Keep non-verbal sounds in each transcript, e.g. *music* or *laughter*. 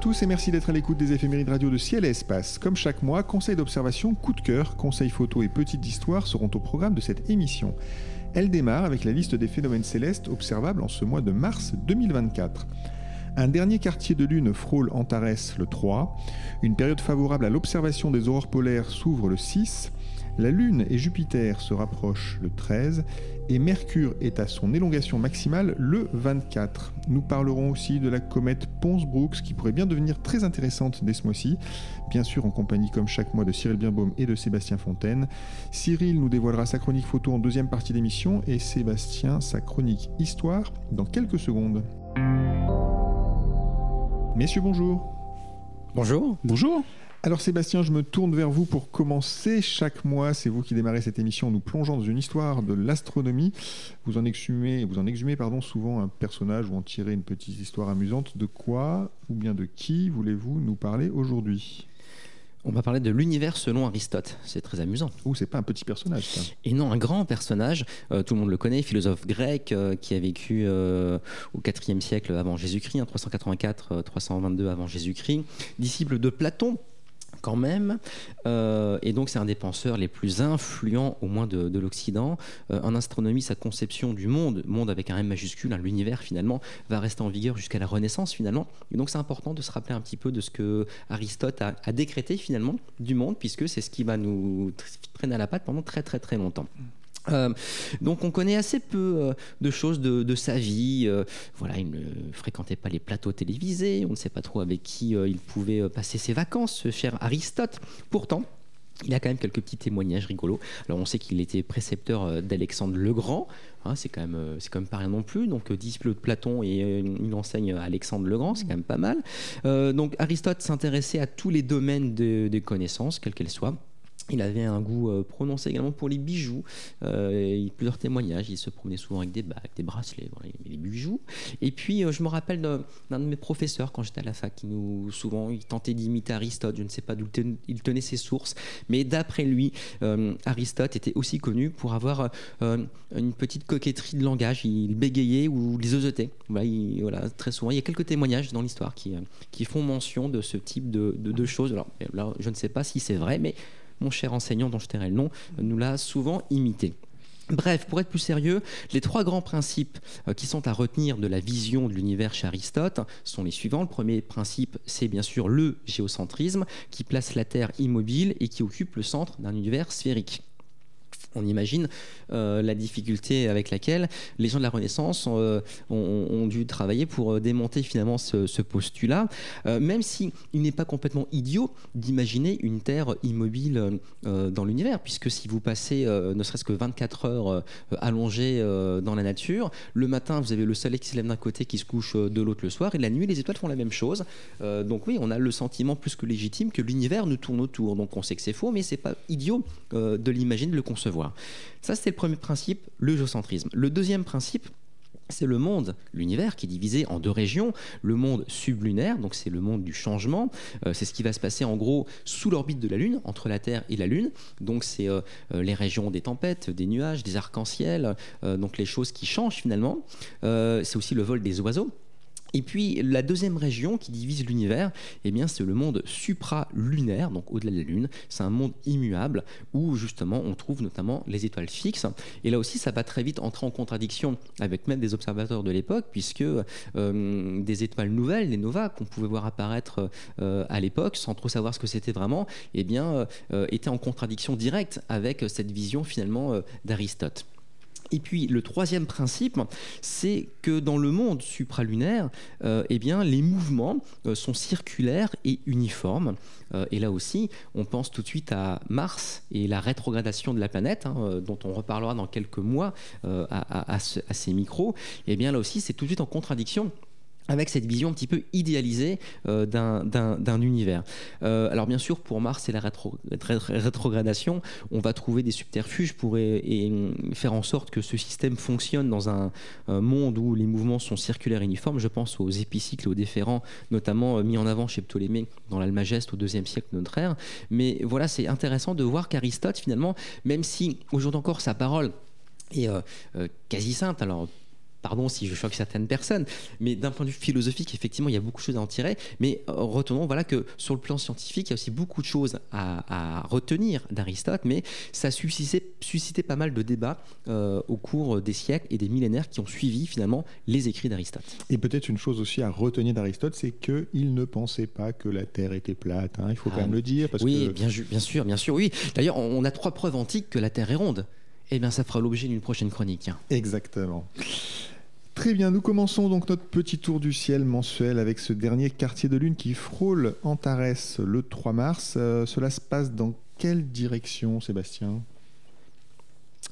tous et merci d'être à l'écoute des éphémérides radio de Ciel et Espace. Comme chaque mois, conseils d'observation, coup de cœur, conseils photos et petites histoires seront au programme de cette émission. Elle démarre avec la liste des phénomènes célestes observables en ce mois de mars 2024. Un dernier quartier de lune frôle Antares le 3. Une période favorable à l'observation des aurores polaires s'ouvre le 6. La Lune et Jupiter se rapprochent le 13 et Mercure est à son élongation maximale le 24. Nous parlerons aussi de la comète Pons-Brooks qui pourrait bien devenir très intéressante dès ce mois-ci, bien sûr en compagnie comme chaque mois de Cyril Birnbaum et de Sébastien Fontaine. Cyril nous dévoilera sa chronique photo en deuxième partie d'émission et Sébastien sa chronique histoire dans quelques secondes. Messieurs, bonjour. Bonjour. Bonjour. Alors Sébastien, je me tourne vers vous pour commencer. Chaque mois, c'est vous qui démarrez cette émission nous plongeant dans une histoire de l'astronomie. Vous en exhumez, vous en exhumez pardon, souvent un personnage ou en tirez une petite histoire amusante. De quoi ou bien de qui voulez-vous nous parler aujourd'hui? On va parler de l'univers selon Aristote. C'est très amusant. Ou c'est pas un petit personnage, ça. Et non, un grand personnage. Euh, tout le monde le connaît, philosophe grec euh, qui a vécu euh, au IVe siècle avant Jésus-Christ, 384-322 avant Jésus-Christ, disciple de Platon quand même. Euh, et donc, c'est un des penseurs les plus influents, au moins de, l'Occident. Euh, en astronomie, sa conception du monde, monde avec un M majuscule, l'univers finalement, va rester en vigueur jusqu'à la Renaissance finalement. Et donc, c'est important de se rappeler un petit peu de ce que Aristote a, a décrété finalement du monde, puisque c'est ce qui va nous traîner à la patte pendant très très très longtemps. Euh, donc on connaît assez peu euh, de choses de, sa vie. Euh, voilà, il ne fréquentait pas les plateaux télévisés. On ne sait pas trop avec qui il pouvait passer ses vacances, ce cher Aristote. Pourtant, il a quand même quelques petits témoignages rigolos. Alors on sait qu'il était précepteur d'Alexandre le Grand, hein, c'est quand même c'est quand pas rien non plus. Donc disciple de Platon et une enseigne Alexandre le Grand, c'est quand même pas mal. donc Aristote s'intéressait à tous les domaines des connaissances, quelles qu'elles soient. Il avait un goût euh, prononcé également pour les bijoux. Euh, il plusieurs témoignages. Il se promenait souvent avec des bagues, des bracelets, voilà, des bijoux. Et puis, euh, je me rappelle d'un de mes professeurs quand j'étais à la fac, qui nous souvent il tentait d'imiter Aristote. Je ne sais pas d'où il tenait ses sources, mais d'après lui, Aristote était aussi connu pour avoir une petite coquetterie de langage. Il bégayait ou les osotait. Voilà, très souvent. Il y a quelques témoignages dans l'histoire qui, font mention de ce type de choses. Alors là, je ne sais pas si c'est vrai, mais mon cher enseignant dont je tairai le nom, nous l'a souvent imité. Bref, pour être plus sérieux, les trois grands principes euh, qui sont à retenir de la vision de l'univers chez Aristote sont les suivants. Le premier principe, c'est bien sûr le géocentrisme, qui place la Terre immobile et qui occupe le centre d'un univers sphérique on imagine euh, la difficulté avec laquelle les gens de la Renaissance euh, ont, dû travailler pour euh, démonter finalement ce, postulat, même s'il n'est pas complètement idiot d'imaginer une Terre immobile dans l'univers, puisque si vous passez ne serait-ce que 24 heures allongées dans la nature, le matin vous avez le soleil qui se lève d'un côté, qui se couche de l'autre le soir, et la nuit les étoiles font la même chose. donc oui, on a le sentiment plus que légitime que l'univers nous tourne autour. Donc on sait que c'est faux, mais c'est pas idiot de l'imaginer, de le concevoir. Ça, c'est le premier principe, le géocentrisme. Le deuxième principe, c'est le monde, l'univers qui est divisé en deux régions. Le monde sublunaire, donc c'est le monde du changement. Euh, c'est ce qui va se passer en gros sous l'orbite de la Lune, entre la Terre et la Lune. Donc c'est euh, euh, les régions des tempêtes, des nuages, des arcs-en-ciel, donc les choses qui changent finalement. c'est aussi le vol des oiseaux. Et puis la deuxième région qui divise l'univers, eh bien c'est le monde supralunaire, donc au-delà de la Lune. C'est un monde immuable où justement on trouve notamment les étoiles fixes. Et là aussi, ça va très vite entrer en contradiction avec même des observateurs de l'époque, puisque euh, des étoiles nouvelles, les novas qu'on pouvait voir apparaître euh, à l'époque, sans trop savoir ce que c'était vraiment, eh bien euh, étaient en contradiction directe avec cette vision finalement d'Aristote. Et puis le troisième principe, c'est que dans le monde supralunaire, euh, eh les mouvements euh, sont circulaires et uniformes. Euh, et là aussi, on pense tout de suite à Mars et la rétrogradation de la planète, hein, dont on reparlera dans quelques mois à, ces micros. Et eh bien là aussi, c'est tout de suite en contradiction avec cette vision un petit peu idéalisée euh, d'un univers. Euh, alors bien sûr, pour Mars et la rétrogradation, on va trouver des subterfuges pour et, faire en sorte que ce système fonctionne dans un, monde où les mouvements sont circulaires et uniformes. Je pense aux épicycles aux déférents, notamment euh, mis en avant chez Ptolémée dans l'Almageste au deuxième siècle de notre ère. Mais voilà, c'est intéressant de voir qu'Aristote, finalement, même si aujourd'hui encore sa parole est quasi sainte, alors pardon si je choque certaines personnes, mais d'un point de vue philosophique, effectivement, il y a beaucoup de choses à en tirer. Mais euh, retenons voilà, que sur le plan scientifique, il y a aussi beaucoup de choses à, retenir d'Aristote, mais ça a suscité, pas mal de débats euh, au cours des siècles et des millénaires qui ont suivi finalement les écrits d'Aristote. Et peut-être une chose aussi à retenir d'Aristote, c'est qu'il ne pensait pas que la Terre était plate. Hein. il faut quand ah même le dire. Parce oui, que... bien, bien sûr, bien sûr, oui. D'ailleurs, on a trois preuves antiques que la Terre est ronde. Eh bien, ça fera l'objet d'une prochaine chronique. Exactement. Très bien, nous commençons donc notre petit tour du ciel mensuel avec ce dernier quartier de lune qui frôle Antares le 3 mars. Euh, cela se passe dans quelle direction, Sébastien?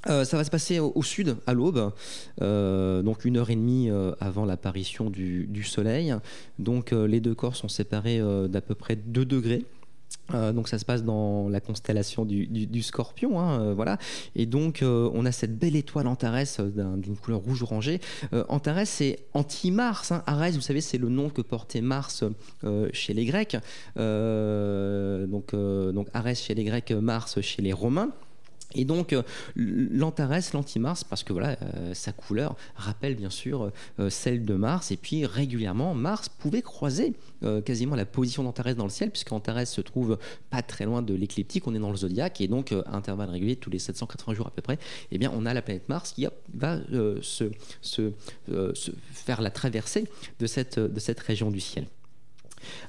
Euh, ça va se passer au, sud, à l'aube, euh, donc une heure et demie avant l'apparition du, du, Soleil. Donc les deux corps sont séparés d'à peu près 2 degrés. Euh, donc ça se passe dans la constellation du, Scorpion, hein, euh, voilà. Et donc euh, on a cette belle étoile Antares d'une couleur rouge orangé. Antares c'est anti-Mars. Hein. Arès, vous savez, c'est le nom que portait Mars chez les Grecs. donc donc Arès chez les Grecs, Mars chez les Romains. Et donc euh, l'Antares, l'anti-Mars, parce que voilà, euh, sa couleur rappelle bien sûr euh, celle de Mars, et puis régulièrement Mars pouvait croiser quasiment la position d'Antares dans le ciel, puisque Antares se trouve pas très loin de l'écliptique, on est dans le zodiaque, et donc à intervalles réguliers, tous les 780 jours à peu près, eh bien on a la planète Mars qui va se, faire la traversée de cette région du ciel.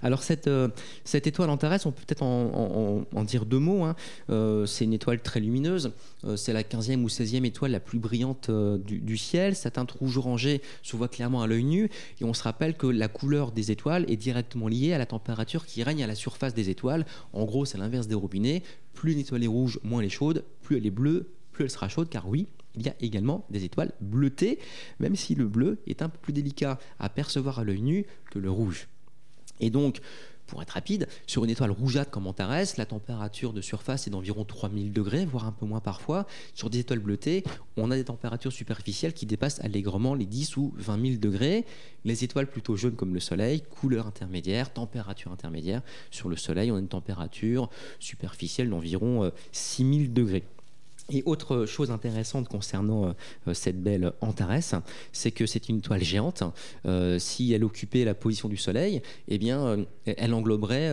Alors cette, euh, cette étoile Antares, on peut peut-être en, dire deux mots. Hein. Euh, c'est une étoile très lumineuse. Euh, c'est la 15e ou 16e étoile la plus brillante du, ciel. Sa teinte rouge orangée se voit clairement à l'œil nu. Et on se rappelle que la couleur des étoiles est directement liée à la température qui règne à la surface des étoiles. En gros, c'est l'inverse des robinets. Plus une étoile est rouge, moins elle est chaude. Plus elle est bleue, plus elle sera chaude. Car oui, il y a également des étoiles bleutées, même si le bleu est un peu plus délicat à percevoir à l'œil nu que le rouge. Et donc, pour être rapide, sur une étoile rougeâtre comme Antares, la température de surface est d'environ 3000 degrés, voire un peu moins parfois. Sur des étoiles bleutées, on a des températures superficielles qui dépassent allègrement les 10 ou 20 000 degrés. Les étoiles plutôt jaunes comme le Soleil, couleur intermédiaire, température intermédiaire. Sur le Soleil, on a une température superficielle d'environ 6000 euh, degrés. Et autre chose intéressante concernant euh, euh, cette belle Antares, c'est que c'est une étoile géante. Euh, si elle occupait la position du Soleil, eh bien, elle engloberait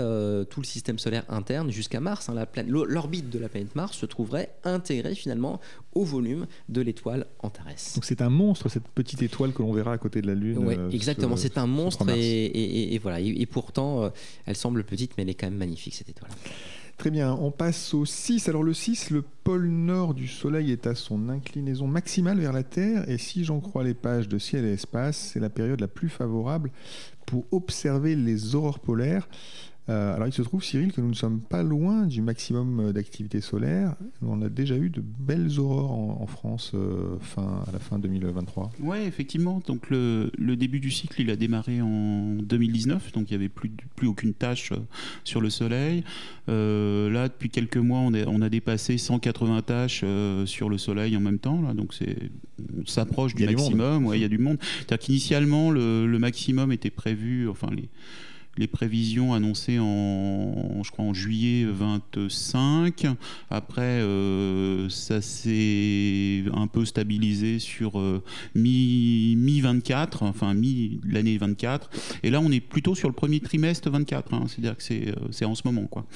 tout le système solaire interne jusqu'à Mars. Hein. L'orbite de la planète Mars se trouverait intégrée finalement au volume de l'étoile Antares. Donc c'est un monstre cette petite étoile que l'on verra à côté de la Lune. Oui, exactement. C'est un monstre et, voilà. Et, pourtant, elle semble petite, mais elle est quand même magnifique cette étoile. Très bien, on passe au 6. Alors le 6, le pôle nord du Soleil est à son inclinaison maximale vers la Terre, et si j'en crois les pages de ciel et espace, c'est la période la plus favorable pour observer les aurores polaires. Euh, alors il se trouve, Cyril, que nous ne sommes pas loin du maximum euh, d'activité solaire. On a déjà eu de belles aurores en, France euh, fin, à la fin 2023. Oui, effectivement. Donc le, début du cycle, il a démarré en 2019, donc il n'y avait plus, plus aucune tâche sur le Soleil. là, depuis quelques mois, on, on a dépassé 180 tâches sur le Soleil en même temps. Là, donc on s'approche du maximum. il y a du monde. C'est-à-dire qu'initialement, le, le, maximum était prévu, enfin les les prévisions annoncées en, je crois, en juillet 25. Après, euh, ça s'est un peu stabilisé sur euh, mi, mi 24, enfin mi l'année 24. Et là, on est plutôt sur le premier trimestre 24. Hein. C'est-à-dire que c'est, euh, c'est en ce moment, quoi.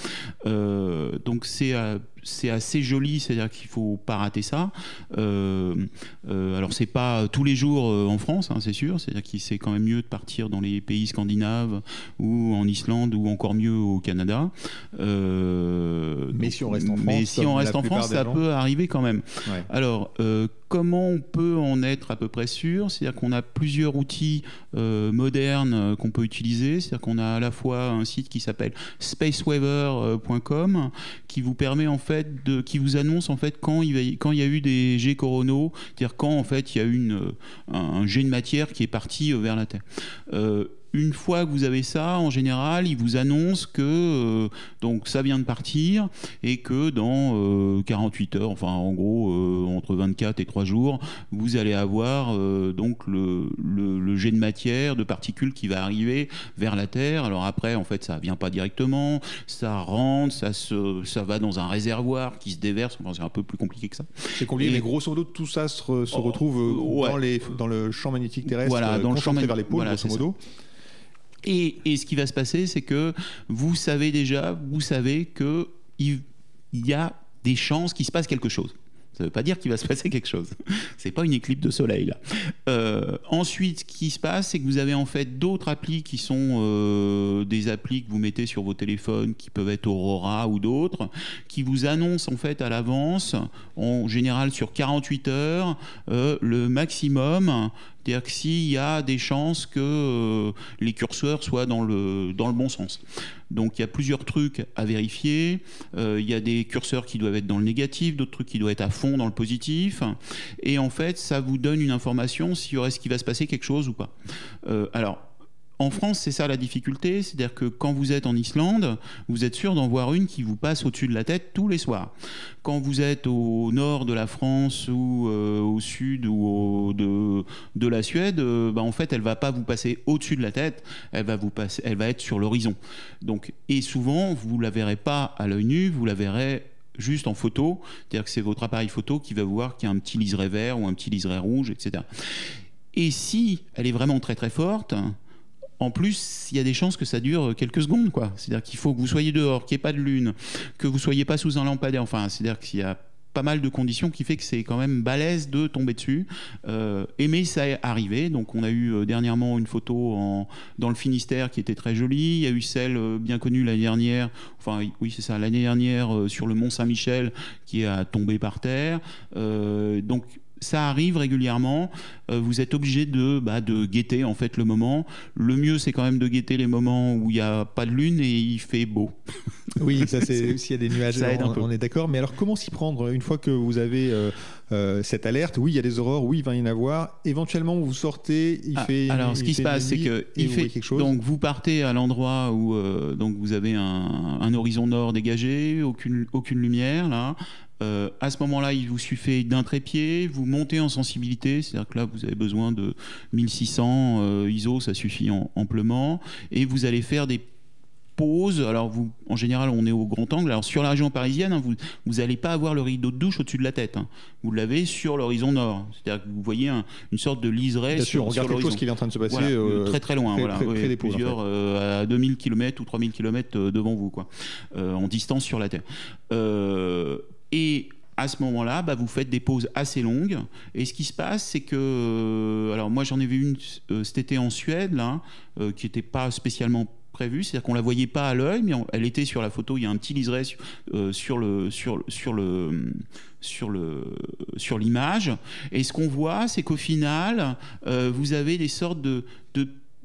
donc c'est c'est assez joli, c'est-à-dire qu'il faut pas rater ça. Euh, euh, alors c'est pas tous les jours euh, en France, hein, c'est sûr, c'est-à-dire qu'il c'est quand même mieux de partir dans les pays scandinaves ou en Islande ou encore mieux au Canada. mais si on reste en France, mais si on reste en France, ça peut arriver quand même. Alors comment on peut en être à peu près sûr? C'est-à-dire qu'on a plusieurs outils euh, modernes euh, qu'on peut utiliser. C'est-à-dire qu'on a à la fois un site qui s'appelle spaceweather.com qui vous permet en fait de, qui vous annonce en fait quand il, y a eu des jets coronaux, c'est-à-dire quand en fait il y a eu un, jet de matière qui est parti vers la Terre une fois que vous avez ça, en général, il vous annonce que euh, donc ça vient de partir et que dans 48 euh, heures, enfin en gros euh, entre 24 et 3 jours, vous allez avoir donc le, le, jet de matière, de particules qui va arriver vers la Terre. Alors après, en fait, ça vient pas directement, ça rentre, ça se, ça va dans un réservoir qui se déverse. Enfin, c'est un peu plus compliqué que ça. C'est compliqué, mais grosso modo, tout ça se, oh, retrouve dans, les, dans le champ magnétique terrestre, voilà, dans le champ vers les pôles, grosso modo. Et, ce qui va se passer, c'est que vous savez déjà, vous savez qu'il y a des chances qu'il se passe quelque chose. Ça ne veut pas dire qu'il va se passer quelque chose. *laughs* C'est pas une éclipse de soleil là. Euh, ensuite, ce qui se passe, c'est que vous avez en fait d'autres applis qui sont euh, des applis que vous mettez sur vos téléphones, qui peuvent être Aurora ou d'autres, qui vous annoncent en fait à l'avance, en général sur 48 heures, euh, le maximum c'est-à-dire que s'il y a des chances que euh, les curseurs soient dans le, dans le bon sens. Donc il y a plusieurs trucs à vérifier. Euh, il y a des curseurs qui doivent être dans le négatif, d'autres trucs qui doivent être à fond dans le positif. Et en fait, ça vous donne une information s'il y aurait ce qui va se passer quelque chose ou pas. Euh, alors, en France, c'est ça la difficulté, c'est-à-dire que quand vous êtes en Islande, vous êtes sûr d'en voir une qui vous passe au-dessus de la tête tous les soirs. Quand vous êtes au nord de la France ou euh, au sud ou de, de, la Suède, euh, bah, en fait, elle va pas vous passer au-dessus de la tête, elle va vous passer, elle va être sur l'horizon. Donc, et souvent, vous la verrez pas à l'œil nu, vous la verrez juste en photo, c'est-à-dire que c'est votre appareil photo qui va voir qu'il y a un petit liseré vert ou un petit liseré rouge, etc. Et si elle est vraiment très très forte, en plus, il y a des chances que ça dure quelques secondes, quoi. C'est-à-dire qu'il faut que vous soyez dehors, qu'il n'y ait pas de lune, que vous soyez pas sous un lampadaire. Enfin, c'est-à-dire qu'il y a pas mal de conditions qui fait que c'est quand même balèze de tomber dessus. Euh, mais ça est arrivé. Donc on a eu euh, dernièrement une photo dans le Finistère qui était très jolie. Il y a eu celle euh, bien connue l'année dernière, enfin oui c'est ça, l'année dernière euh, sur le Mont Saint-Michel qui a tombé par terre. donc ça arrive régulièrement. Euh, vous êtes obligé de, bah, de guetter en fait le moment. Le mieux, c'est quand même de guetter les moments où il n'y a pas de lune et il fait beau. *laughs* Oui, ça c'est s'il y a des nuages, ça on, est d'accord. Mais alors, comment s'y prendre une fois que vous avez euh, euh, cette alerte? Oui, il y a des aurores. Oui, il va y en avoir. Éventuellement, vous sortez. Il ah, fait. Alors, ce qui se passe, c'est que il fait quelque chose. Donc, vous partez à l'endroit où donc vous avez un, un, horizon nord dégagé, aucune aucune lumière là. Euh, à ce moment-là, il vous suffit d'un trépied, vous montez en sensibilité, c'est-à-dire que là, vous avez besoin de 1600 euh, ISO, ça suffit amplement, et vous allez faire des pauses. Alors, vous, en général, on est au grand angle. Alors, sur la région parisienne, hein, vous n'allez pas avoir le rideau de douche au-dessus de la tête. Hein. Vous l'avez sur l'horizon nord. C'est-à-dire que vous voyez une sorte de liseré Bien sur, sûr, on regarde quelque chose qui est en train de se passer euh, très très loin, voilà, plusieurs à 2000 km ou 3000 km devant vous, quoi, en distance sur la Terre. Et à ce moment-là, bah, vous faites des pauses assez longues. Et ce qui se passe, c'est que, euh, alors moi j'en ai vu une euh, cet été en Suède, là, euh, qui n'était pas spécialement prévue, c'est-à-dire qu'on la voyait pas à l'œil, mais elle était sur la photo. Il y a un petit liseré sur, sur le sur le sur le sur l'image. Et ce qu'on voit, c'est qu'au final, vous avez des sortes de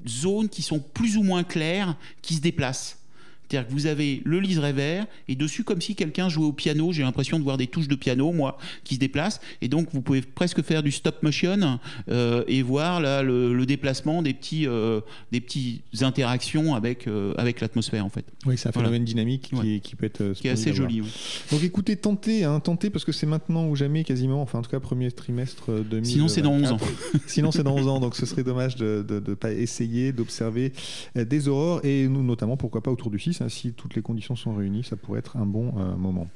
zones qui sont plus ou moins claires, qui se déplacent. C'est-à-dire que vous avez le liseré vert et dessus, comme si quelqu'un jouait au piano, j'ai l'impression de voir des touches de piano, moi, qui se déplacent. Et donc, vous pouvez presque faire du stop motion euh, et voir là le, déplacement des petits, euh, des petites interactions avec, euh, avec l'atmosphère, en fait. Oui, c'est un phénomène dynamique qui, peut être. Qui est assez joli. Donc, écoutez, tentez, hein, tentez parce que c'est maintenant ou jamais quasiment, enfin, en tout cas, premier trimestre 2000. Sinon, c'est dans 11 ans. *laughs* Sinon, c'est dans 11 ans. Donc, ce serait dommage de ne pas essayer d'observer des aurores et nous, notamment, pourquoi pas autour du 6 Hein, si toutes les conditions sont réunies, ça pourrait être un bon euh, moment.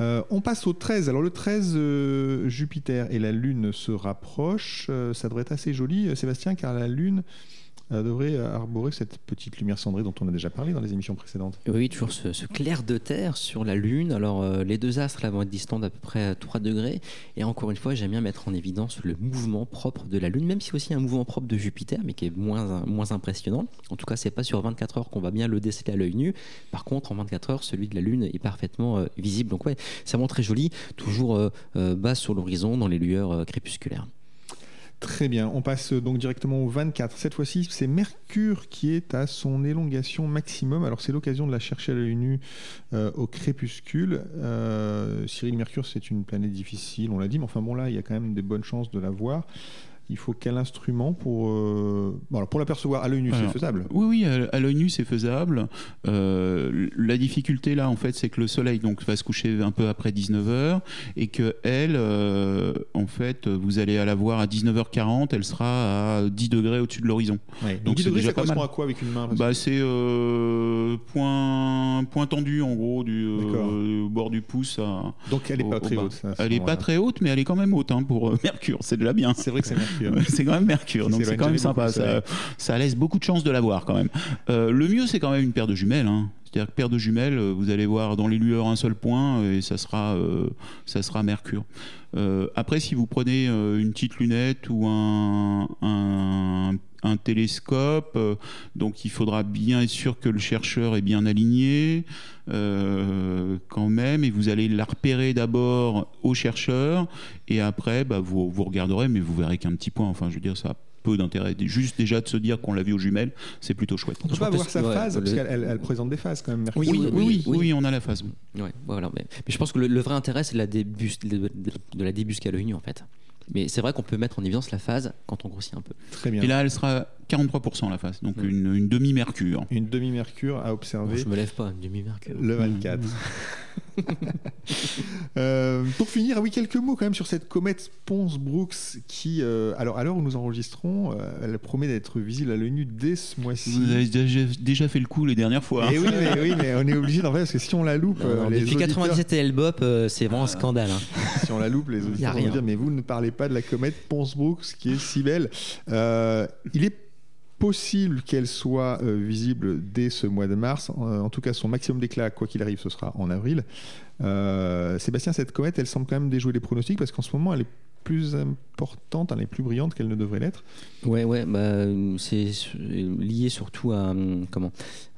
Euh, on passe au 13. Alors le 13, euh, Jupiter et la Lune se rapprochent. ça devrait être assez joli, Sébastien, car la Lune devrait arborer cette petite lumière cendrée dont on a déjà parlé dans les émissions précédentes. Oui, toujours ce, clair de terre sur la Lune. Alors, euh, les deux astres là, vont être distants d'à peu près 3 degrés. Et encore une fois, j'aime bien mettre en évidence le mouvement propre de la Lune, même si aussi un mouvement propre de Jupiter, mais qui est moins, moins impressionnant. En tout cas, c'est pas sur 24 heures qu'on va bien le déceler à l'œil nu. Par contre, en 24 heures, celui de la Lune est parfaitement euh, visible. Donc, ouais, c'est vraiment très joli, toujours euh, euh, bas sur l'horizon dans les lueurs euh, crépusculaires. Très bien, on passe donc directement au 24. Cette fois-ci, c'est Mercure qui est à son élongation maximum. Alors c'est l'occasion de la chercher à l'œil nu euh, au crépuscule. Euh, Cyril Mercure, c'est une planète difficile, on l'a dit, mais enfin bon là, il y a quand même des bonnes chances de la voir. Il faut quel instrument pour, euh, bon, alors, pour l'apercevoir à l'œil nu, c'est faisable Oui, oui, à, l'œil nu, c'est faisable. Euh, la difficulté là, en fait, c'est que le soleil donc, va se coucher un peu après 19h et que elle, euh, en fait, vous allez à la voir à 19h40, elle sera à 10 degrés au-dessus de l'horizon. Ouais. Donc, Donc 10 c'est degrés, déjà ça correspond mal. à quoi avec une main Bah, c'est euh, point, point tendu en gros du bord du pouce. à- Donc elle n'est pas au très haute. ça, Elle est pas très haute, mais elle est quand même haute hein, pour *laughs* Mercure. C'est déjà bien. C'est vrai que c'est Mercure. c'est quand même Mercure, donc c'est quand même sympa. Ça, ça laisse beaucoup de chances de la voir quand même. Euh, le mieux, c'est quand même une paire de jumelles. hein. C'est-à-dire que paire de jumelles, euh, vous allez voir dans les lueurs un seul point euh, et ça sera, euh, ça sera Mercure. Euh, après, si vous prenez une petite lunette ou un, un, un télescope, euh, donc il faudra bien être sûr que le chercheur est bien aligné euh, quand même, et vous allez la repérer d'abord au chercheur, et après, bah, vous, vous regarderez, mais vous verrez qu'un petit point. Enfin, je veux dire, ça a peu d'intérêt. Juste déjà de se dire qu'on l'a vu aux jumelles, c'est plutôt chouette. On peut pas En plus, voir sa ouais, phase, parce le- qu'elle elle- elle présente des phases quand même. Oui, Oui, oui, oui, oui, oui, oui. on a la phase. Ouais, voilà. Mais, mais je pense que le, le vrai intérêt, c'est de la, débus- de, de- de la débusquer à l'œil nu, en fait. Mais c'est vrai qu'on peut mettre en évidence la phase quand on grossit un peu. Très bien. Et là, elle sera 43% la phase, donc Mm. une, une demi-mercure. Une demi-mercure à Bon, observer je me lève pas, une demi-mercure. le 24. *laughs* Euh, pour finir, ah oui, quelques mots quand même sur cette comète Pons-Brooks qui, euh, alors à l'heure où nous enregistrons, euh, elle promet d'être visible à l'œil nu dès ce mois-ci. Vous avez déjà, fait le coup les dernières fois. hein. Et oui, mais, oui, mais on est obligé d'en faire parce que si on la loupe, Alors, les depuis auditeurs- 97 et Elbop, euh, c'est vraiment un scandale. hein. si on la loupe, les Y a auditeurs vont dire mais vous ne parlez pas de la comète Pons-Brooks qui est si belle. Euh, il est possible qu'elle soit euh, visible dès ce mois de mars. En, en tout cas, son maximum d'éclat, quoi qu'il arrive, ce sera en avril. Euh, Sébastien, cette comète, elle semble quand même déjouer les pronostics parce qu'en ce moment, elle est plus importante, elle est plus brillante qu'elle ne devrait l'être. Ouais, ouais, bah, c'est lié surtout à hum, comment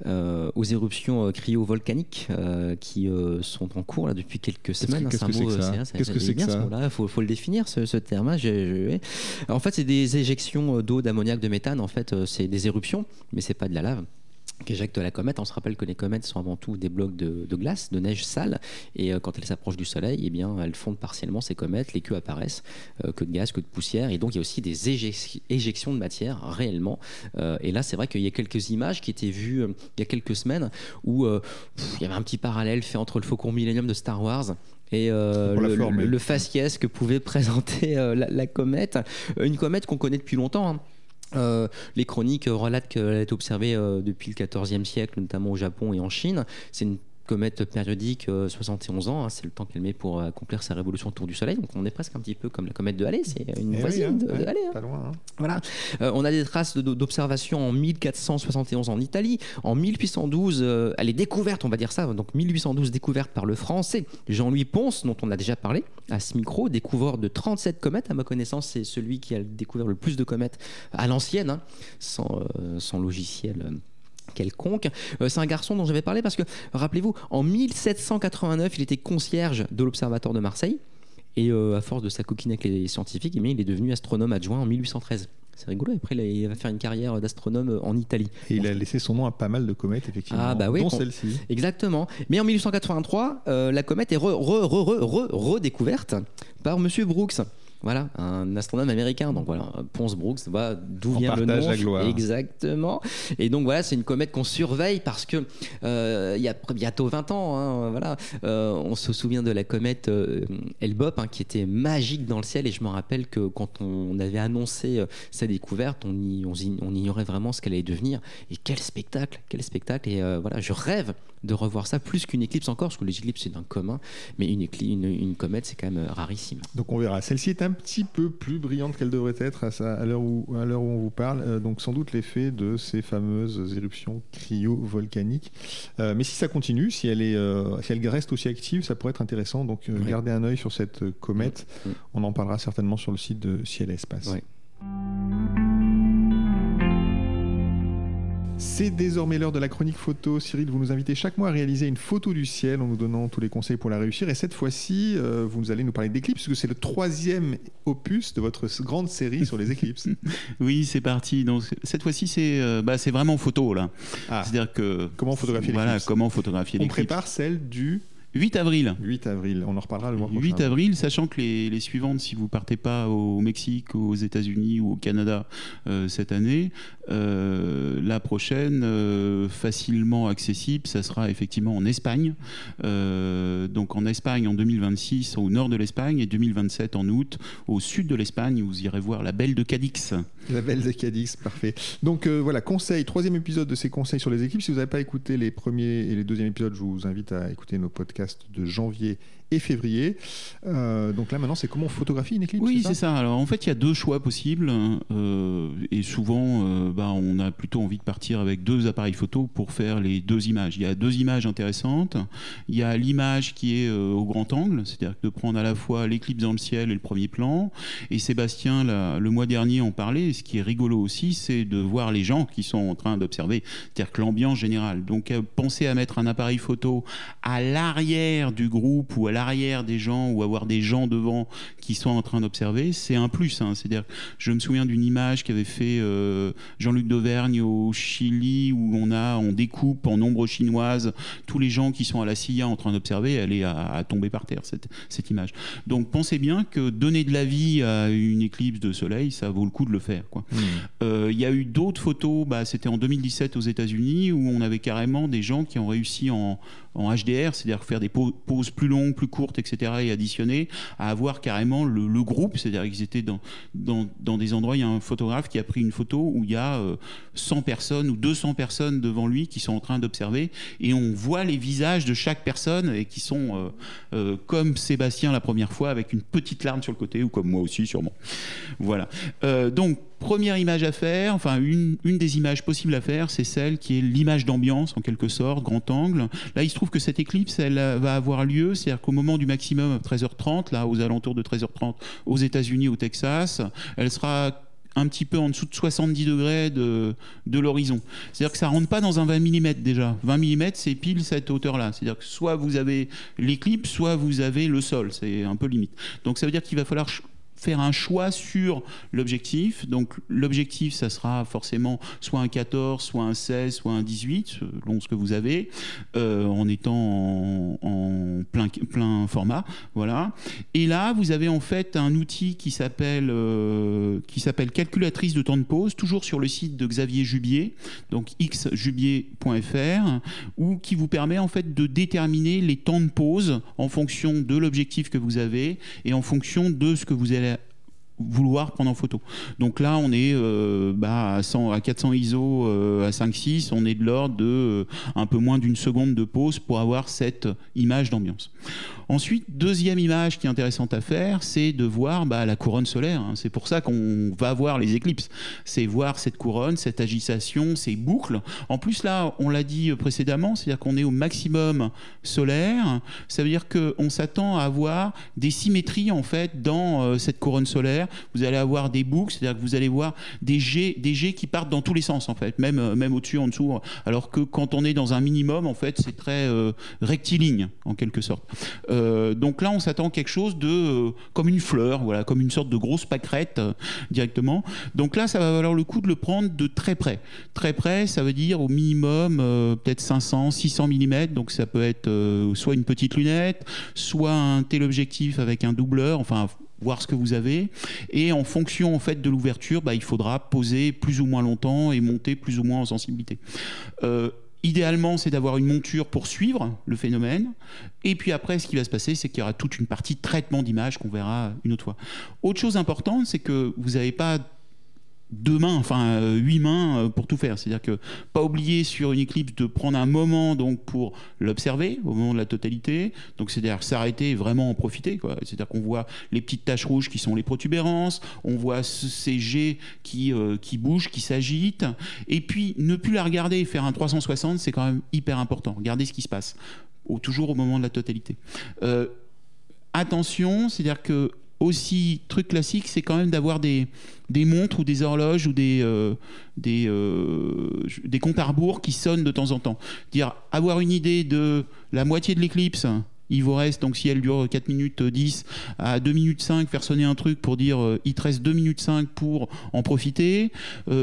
euh, aux éruptions euh, cryovolcaniques euh, qui euh, sont en cours là depuis quelques semaines. hein, qu'est-ce un que c'est que ça Qu'est-ce que il est c'est que ça mot-là, faut, faut le définir ce, ce terme. hein, j'ai- En fait, c'est des éjections d'eau, d'ammoniac, de méthane. En fait, c'est des éruptions, mais c'est pas de la lave qu'éjecte la comète. On se rappelle que les comètes sont avant tout des blocs de, de glace, de neige sale, et euh, quand elles s'approchent du Soleil, eh bien, elles fondent partiellement ces comètes, les queues apparaissent, euh, que de gaz, que de poussière, et donc il y a aussi des éjec- éjections de matière réellement. Euh, et là, c'est vrai qu'il y a quelques images qui étaient vues euh, il y a quelques semaines où pff, il y avait un petit parallèle fait entre le Faucon Millennium de Star Wars. Et euh, le, le- oui. le faciès que pouvait *laughs* présenter euh, la, la comète, une comète qu'on connaît depuis longtemps. hein. Euh, les chroniques relatent qu'elle a été observée euh, depuis le XIVe siècle, notamment au Japon et en Chine. Comète périodique, euh, 71 ans, hein, c'est le temps qu'elle met pour euh, accomplir sa révolution autour du Soleil. Donc on est presque un petit peu comme la comète de Halley, c'est une Eh oui, voisine hein, de, ouais, de Halley. hein. Pas loin. Voilà. Euh, on a des traces de- d'observation en 1471 en Italie, en 1812, euh, elle est découverte, on va dire ça, donc 1812 découverte par le français Jean-Louis Ponce, dont on a déjà parlé à ce micro, découvreur de 37 comètes. À ma connaissance, c'est celui qui a découvert le plus de comètes à l'ancienne, sans, euh, sans logiciel. Euh, quelconque. Euh, c'est un garçon dont j'avais parlé parce que, rappelez-vous, en 1789, il était concierge de l'Observatoire de Marseille. Et euh, à force de sa coquine avec les scientifiques, eh bien, il est devenu astronome adjoint en 1813. C'est rigolo. Après, il va faire une carrière d'astronome en Italie. Et il a laissé son nom à pas mal de comètes, effectivement. Ah, bah oui, dont celle-ci. Exactement. Mais en 1883, euh, la comète est re- re- re- re- re- redécouverte par Monsieur Brooks. Voilà, un astronome américain. Donc voilà, Ponce Brooks, voilà d'où On vient le nom. la gloire. Exactement. Et donc voilà, c'est une comète qu'on surveille parce que euh, il y a bientôt 20 ans, hein, voilà, euh, on se souvient de la comète euh, Elbop hein, qui était magique dans le ciel. Et je me rappelle que quand on avait annoncé sa découverte, on, y- on, y- on ignorait vraiment ce qu'elle allait devenir. Et quel spectacle, quel spectacle. Et voilà, je rêve de revoir ça plus qu'une éclipse encore, parce que les éclipses c'est d'un commun, mais une, une, une comète c'est quand même euh, rarissime. Donc on verra. Celle-ci est un petit peu plus brillante qu'elle devrait être à, l'heure où, où on vous parle. Euh, donc sans doute l'effet de ces fameuses éruptions cryo-volcaniques. Euh, mais si ça continue, si elle, est, si elle reste aussi active, ça pourrait être intéressant. Donc gardez un œil sur cette comète. On en parlera certainement sur le site de Ciel et Espace. C'est désormais l'heure de la chronique photo. Cyril, vous nous invitez chaque mois à réaliser une photo du ciel en nous donnant tous les conseils pour la réussir. Et cette fois-ci, euh, vous allez nous parler d'éclipses, parce que c'est le troisième opus de votre grande série sur les éclipses. *laughs* oui, c'est parti. Donc, cette fois-ci, c'est euh, bah, vraiment photo. là. Ah. C'est-à-dire que. Comment photographier l'éclipse? Voilà, comment photographier l'éclipse? On prépare celle du 8 avril. 8 avril, on en reparlera le mois prochain. 8 avril, sachant que les, suivantes, si vous partez pas au Mexique, aux États-Unis ou au Canada euh, cette année, euh, la prochaine, euh, facilement accessible, ça sera effectivement en Espagne. donc en Espagne en 2026, au nord de l'Espagne, et 2027 en août, au sud de l'Espagne, vous irez voir la Belle de Cadix. La Belle de Cadix, parfait. Donc voilà, conseil, troisième épisode de ces conseils sur les équipes. Si vous n'avez pas écouté les premiers et les deuxièmes épisodes, je vous invite à écouter nos podcasts de janvier et février. Euh, donc là maintenant, c'est comment on photographie une éclipse Oui, c'est ça, Alors en fait, il y a deux choix possibles euh, et souvent, euh, bah, on a plutôt envie de partir avec deux appareils photo pour faire les deux images. Il y a deux images intéressantes. Il y a l'image qui est au grand angle, c'est-à-dire de prendre à la fois l'éclipse dans le ciel et le premier plan. Et Sébastien, le mois dernier, en parlait. ce qui est rigolo aussi, c'est de voir les gens qui sont en train d'observer, c'est-à-dire que l'ambiance générale. Donc, pensez à mettre un appareil photo à l'arrière du groupe ou à l'arrière des gens ou avoir des gens devant qui sont en train d'observer, c'est un plus. Hein. C'est-à-dire, je me souviens d'une image qu'avait fait euh, Jean-Luc Dauvergne au Chili où on a, on découpe en ombre chinoise tous les gens qui sont à la CIA en train d'observer, elle est à, tomber par terre cette, cette, image. Donc pensez bien que donner de la vie à une éclipse de soleil, ça vaut le coup de le faire. Mmh. Euh, il y a eu d'autres photos, bah, c'était en 2017 aux États-Unis où on avait carrément des gens qui ont réussi en, en HDR, c'est-à-dire faire des pauses plus longues, plus courtes, etc., et additionner, à avoir carrément le, groupe, c'est-à-dire qu'ils étaient dans, dans, des endroits, il y a un photographe qui a pris une photo où il y a 100 euh, personnes ou 200 personnes devant lui qui sont en train d'observer, et on voit les visages de chaque personne, et qui sont euh, euh, comme Sébastien la première fois, avec une petite larme sur le côté, ou comme moi aussi sûrement. Voilà. donc, première image à faire, enfin une, des images possibles à faire, c'est celle qui est l'image d'ambiance en quelque sorte, grand angle. Là, il se trouve que cette éclipse, elle va avoir lieu, c'est-à-dire qu'au moment du maximum 13h30, là aux alentours de 13h30 aux États-Unis, au Texas, elle sera un petit peu en dessous de 70 degrés de, de l'horizon. C'est-à-dire que ça rentre pas dans un 20 mm déjà. 20 mm, c'est pile cette hauteur-là. C'est-à-dire que soit vous avez l'éclipse, soit vous avez le sol. C'est un peu limite. Donc ça veut dire qu'il va falloir faire un choix sur l'objectif. Donc l'objectif, ça sera forcément soit un 14, soit un 16, soit un 18, selon ce que vous avez, euh, en étant en, plein, plein format. Voilà. Et là, vous avez en fait un outil qui s'appelle euh, qui s'appelle calculatrice de temps de pause, toujours sur le site de Xavier Jubier, donc xjubier.fr, ou qui vous permet en fait de déterminer les temps de pause en fonction de l'objectif que vous avez et en fonction de ce que vous allez vouloir prendre en photo. Donc là, on est euh, bah, à, 100, à 400 ISO euh, à 5.6, on est de l'ordre de euh, un peu moins d'une seconde de pause pour avoir cette image d'ambiance. Ensuite, deuxième image qui est intéressante à faire, c'est de voir bah, la couronne solaire. Hein. C'est pour ça qu'on va voir les éclipses. C'est voir cette couronne, cette agitation, ces boucles. En plus, là, on l'a dit précédemment, c'est-à-dire qu'on est au maximum solaire. Ça veut dire qu'on s'attend à avoir des symétries en fait dans euh, cette couronne solaire. Vous allez avoir des boucles, c'est-à-dire que vous allez voir des jets, des jets qui partent dans tous les sens en fait, même, euh, même au-dessus, en dessous. Alors que quand on est dans un minimum, en fait, c'est très euh, rectiligne en quelque sorte. Euh, donc là, on s'attend à quelque chose de comme une fleur, voilà, comme une sorte de grosse pâquerette directement. Donc là, ça va valoir le coup de le prendre de très près. Très près, ça veut dire au minimum peut-être 500, 600 mm. Donc ça peut être soit une petite lunette, soit un téléobjectif avec un doubleur. Enfin, voir ce que vous avez. Et en fonction en fait de l'ouverture, bah, il faudra poser plus ou moins longtemps et monter plus ou moins en sensibilité. Idéalement, c'est d'avoir une monture pour suivre le phénomène. Et puis après, ce qui va se passer, c'est qu'il y aura toute une partie de traitement d'image qu'on verra une autre fois. Autre chose importante, c'est que vous n'avez pas deux mains, enfin huit mains pour tout faire. C'est-à-dire que pas oublier sur une éclipse de prendre un moment donc pour l'observer au moment de la totalité. Donc c'est-à-dire s'arrêter et vraiment en profiter. C'est-à-dire qu'on voit les petites taches rouges qui sont les protubérances, on voit ces jets qui, qui bougent, qui s'agitent, et puis ne plus la regarder et faire un 360, c'est quand même hyper important. Regardez ce qui se passe, toujours au moment de la totalité. attention, c'est-à-dire que aussi, truc classique, c'est quand même d'avoir des, montres ou des horloges ou des, euh, euh, comptes à rebours qui sonnent de temps en temps. Dire, avoir une idée de la moitié de l'éclipse, il vous reste, donc si elle dure 4 minutes 10 à 2 minutes 5, faire sonner un truc pour dire euh, il te reste 2 minutes 5 pour en profiter.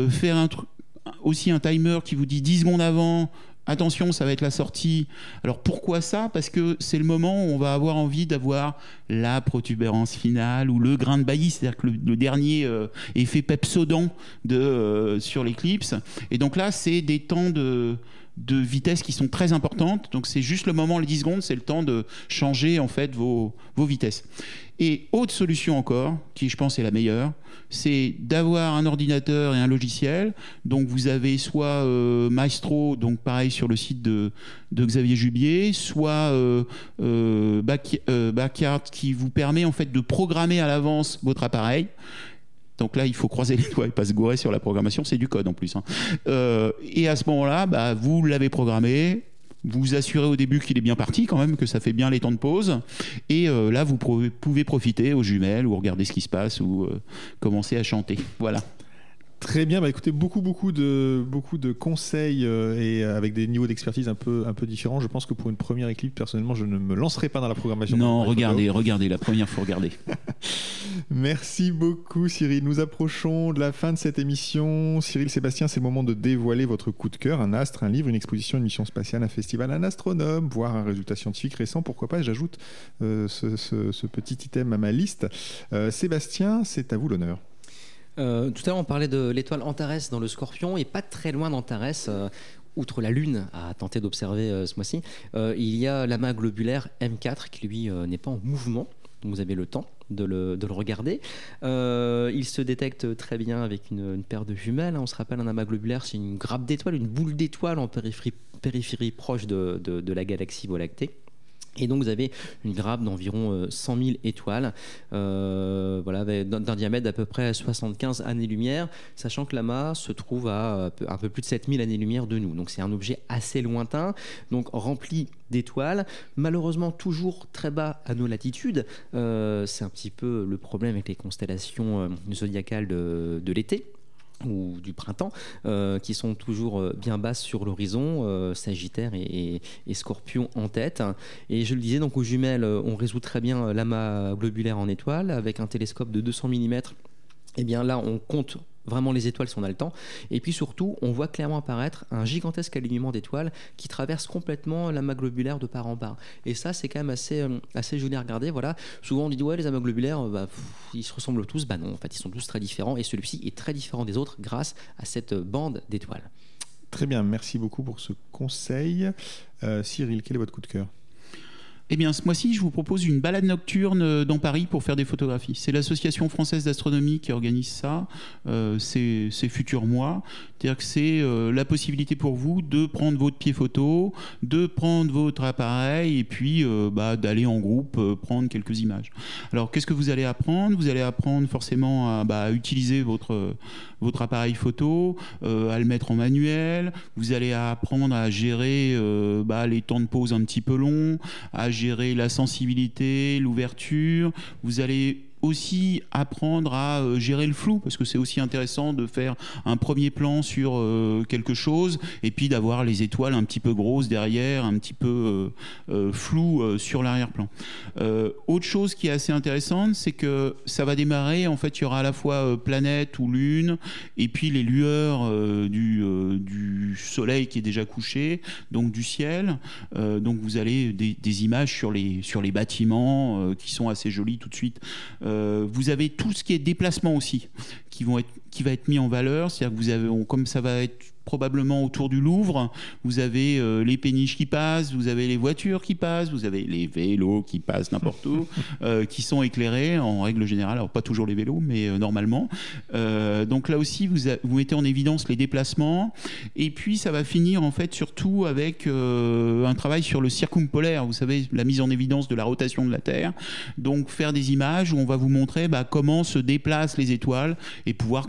faire un aussi un timer qui vous dit 10 secondes avant, attention, ça va être la sortie. Alors pourquoi ça? Parce que c'est le moment où on va avoir envie d'avoir la protubérance finale ou le grain de bailli, c'est-à-dire le, dernier euh, effet pepsodent de, euh, sur l'éclipse. Et donc là, c'est des temps de, de vitesse qui sont très importantes. Donc c'est juste le moment, les 10 secondes, c'est le temps de changer en fait vos, vos vitesses. Et autre solution encore, qui je pense est la meilleure, c'est d'avoir un ordinateur et un logiciel. Donc vous avez soit euh, Maestro, donc pareil sur le site de, Xavier Jubier, soit euh, euh, Backyard qui vous permet en fait de programmer à l'avance votre appareil. Donc là, il faut croiser les doigts et pas se gourer sur la programmation, c'est du code en plus. Hein. et à ce moment-là, bah, vous l'avez programmé, vous vous assurez au début qu'il est bien parti quand même, que ça fait bien les temps de pause. Et euh, là, vous pouvez profiter aux jumelles ou regarder ce qui se passe ou euh, commencer à chanter. Voilà. Très bien, bah écoutez, beaucoup, beaucoup de, beaucoup de conseils euh, et avec des niveaux d'expertise un peu, un peu différents. Je pense que pour une première équipe, personnellement, je ne me lancerai pas dans la programmation. Non, regardez, regardez, la première, faut regarder. *laughs* Merci beaucoup, Cyril. Nous approchons de la fin de cette émission. Cyril Sébastien, c'est le moment de dévoiler votre coup de cœur, un astre, un livre, une exposition, une mission spatiale, un festival, un astronome, voire un résultat scientifique récent. Pourquoi pas J'ajoute euh, ce, petit item à ma liste. Euh, Sébastien, c'est à vous l'honneur. Euh, tout à l'heure, on parlait de l'étoile Antares dans le Scorpion, et pas très loin d'Antares. Euh, outre la Lune à tenter d'observer euh, ce mois-ci, il y a l'amas globulaire M4 qui lui n'est pas en mouvement, vous avez le temps de le, regarder. il se détecte très bien avec une, paire de jumelles. On se rappelle, un amas globulaire, c'est une grappe d'étoiles, une boule d'étoiles en périphérie, proche de, de la galaxie Voie lactée. Et donc vous avez une grappe d'environ 100 euh, 000 étoiles, euh, voilà, d'un diamètre d'à peu près 75 années-lumière, sachant que l'amas se trouve à un peu plus de 7000 années-lumière de nous. Donc c'est un objet assez lointain, donc rempli d'étoiles, malheureusement toujours très bas à nos latitudes. Euh, c'est un petit peu le problème avec les constellations zodiacales de l'été ou du printemps, euh, qui sont toujours euh, bien basses sur l'horizon, euh, Sagittaire et, Scorpion en tête. Et je le disais, donc aux jumelles, on résout très bien l'amas globulaire en étoiles avec un télescope de 200 mm. Et bien là, on compte vraiment les étoiles si on a le temps. Et puis surtout, on voit clairement apparaître un gigantesque alignement d'étoiles qui traverse complètement l'amas globulaire de part en part. Et ça, c'est quand même assez, euh, assez joli à regarder. Voilà. Souvent, on dit ouais, les amas globulaires, euh, bah, ils se ressemblent tous. Bah non, en fait, ils sont tous très différents. Et celui-ci est très différent des autres grâce à cette bande d'étoiles. Très bien, merci beaucoup pour ce conseil. Euh, Cyril, quel est votre coup de cœur? Eh bien, ce mois-ci, je vous propose une balade nocturne euh, dans Paris pour faire des photographies. C'est l'Association française d'astronomie qui organise ça. Euh, c'est Futur Mois. C'est-à-dire que c'est euh, la possibilité pour vous de prendre votre pied photo, de prendre votre appareil et puis bah, d'aller en groupe prendre quelques images. Alors, qu'est-ce que vous allez apprendre? Vous allez apprendre forcément à bah, utiliser votre, votre appareil photo, à le mettre en manuel. Vous allez apprendre à gérer bah, les temps de pause un petit peu longs, gérer la sensibilité, l'ouverture. Vous allez aussi apprendre à euh, gérer le flou, parce que c'est aussi intéressant de faire un premier plan sur euh, quelque chose, et puis d'avoir les étoiles un petit peu grosses derrière, un petit peu euh, flou sur l'arrière-plan. autre chose qui est assez intéressante, c'est que ça va démarrer, en fait, il y aura à la fois planète ou lune, et puis les lueurs du, du, soleil qui est déjà couché, donc du ciel. donc vous allez des, images sur les, sur les bâtiments qui sont assez jolies tout de suite. Euh, vous avez tout ce qui est déplacement aussi qui, vont être, qui va être mis en valeur. C'est-à-dire que vous avez, comme ça va être probablement autour du Louvre. Vous avez euh, les péniches qui passent, vous avez les voitures qui passent, vous avez les vélos qui passent n'importe où, *laughs* euh, qui sont éclairés en règle générale. Alors pas toujours les vélos, mais euh, normalement. donc là aussi, vous, vous, mettez en évidence les déplacements. Et puis ça va finir en fait surtout avec un travail sur le circumpolaire. Vous savez, la mise en évidence de la rotation de la Terre. Donc faire des images où on va vous montrer bah, comment se déplacent les étoiles et pouvoir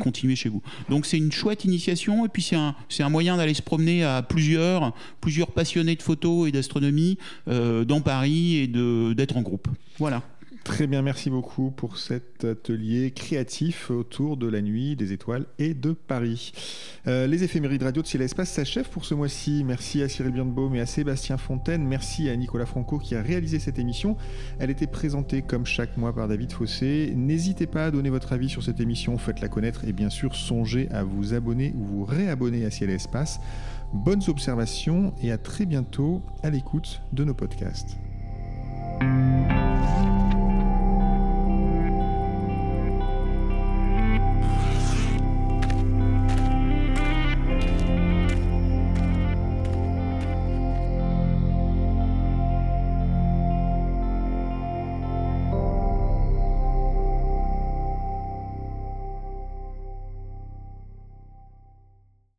Donc c'est une chouette initiation. Et puis c'est un c'est un moyen d'aller se promener à plusieurs, plusieurs passionnés de photos et d'astronomie euh, dans Paris et d'être en groupe. Voilà. Très bien, merci beaucoup pour cet atelier créatif autour de la nuit, des étoiles et de Paris. Euh, les éphémérides radio de Ciel Espace s'achèvent pour ce mois-ci. Merci à Cyril Birnbaum et à Sébastien Fontaine. Merci à Nicolas Franco qui a réalisé cette émission. Elle était présentée comme chaque mois par David Fossé. N'hésitez pas à donner votre avis sur cette émission, faites-la connaître et bien sûr songez à vous abonner ou vous réabonner à Ciel Espace. Bonnes observations et à très bientôt à l'écoute de nos podcasts.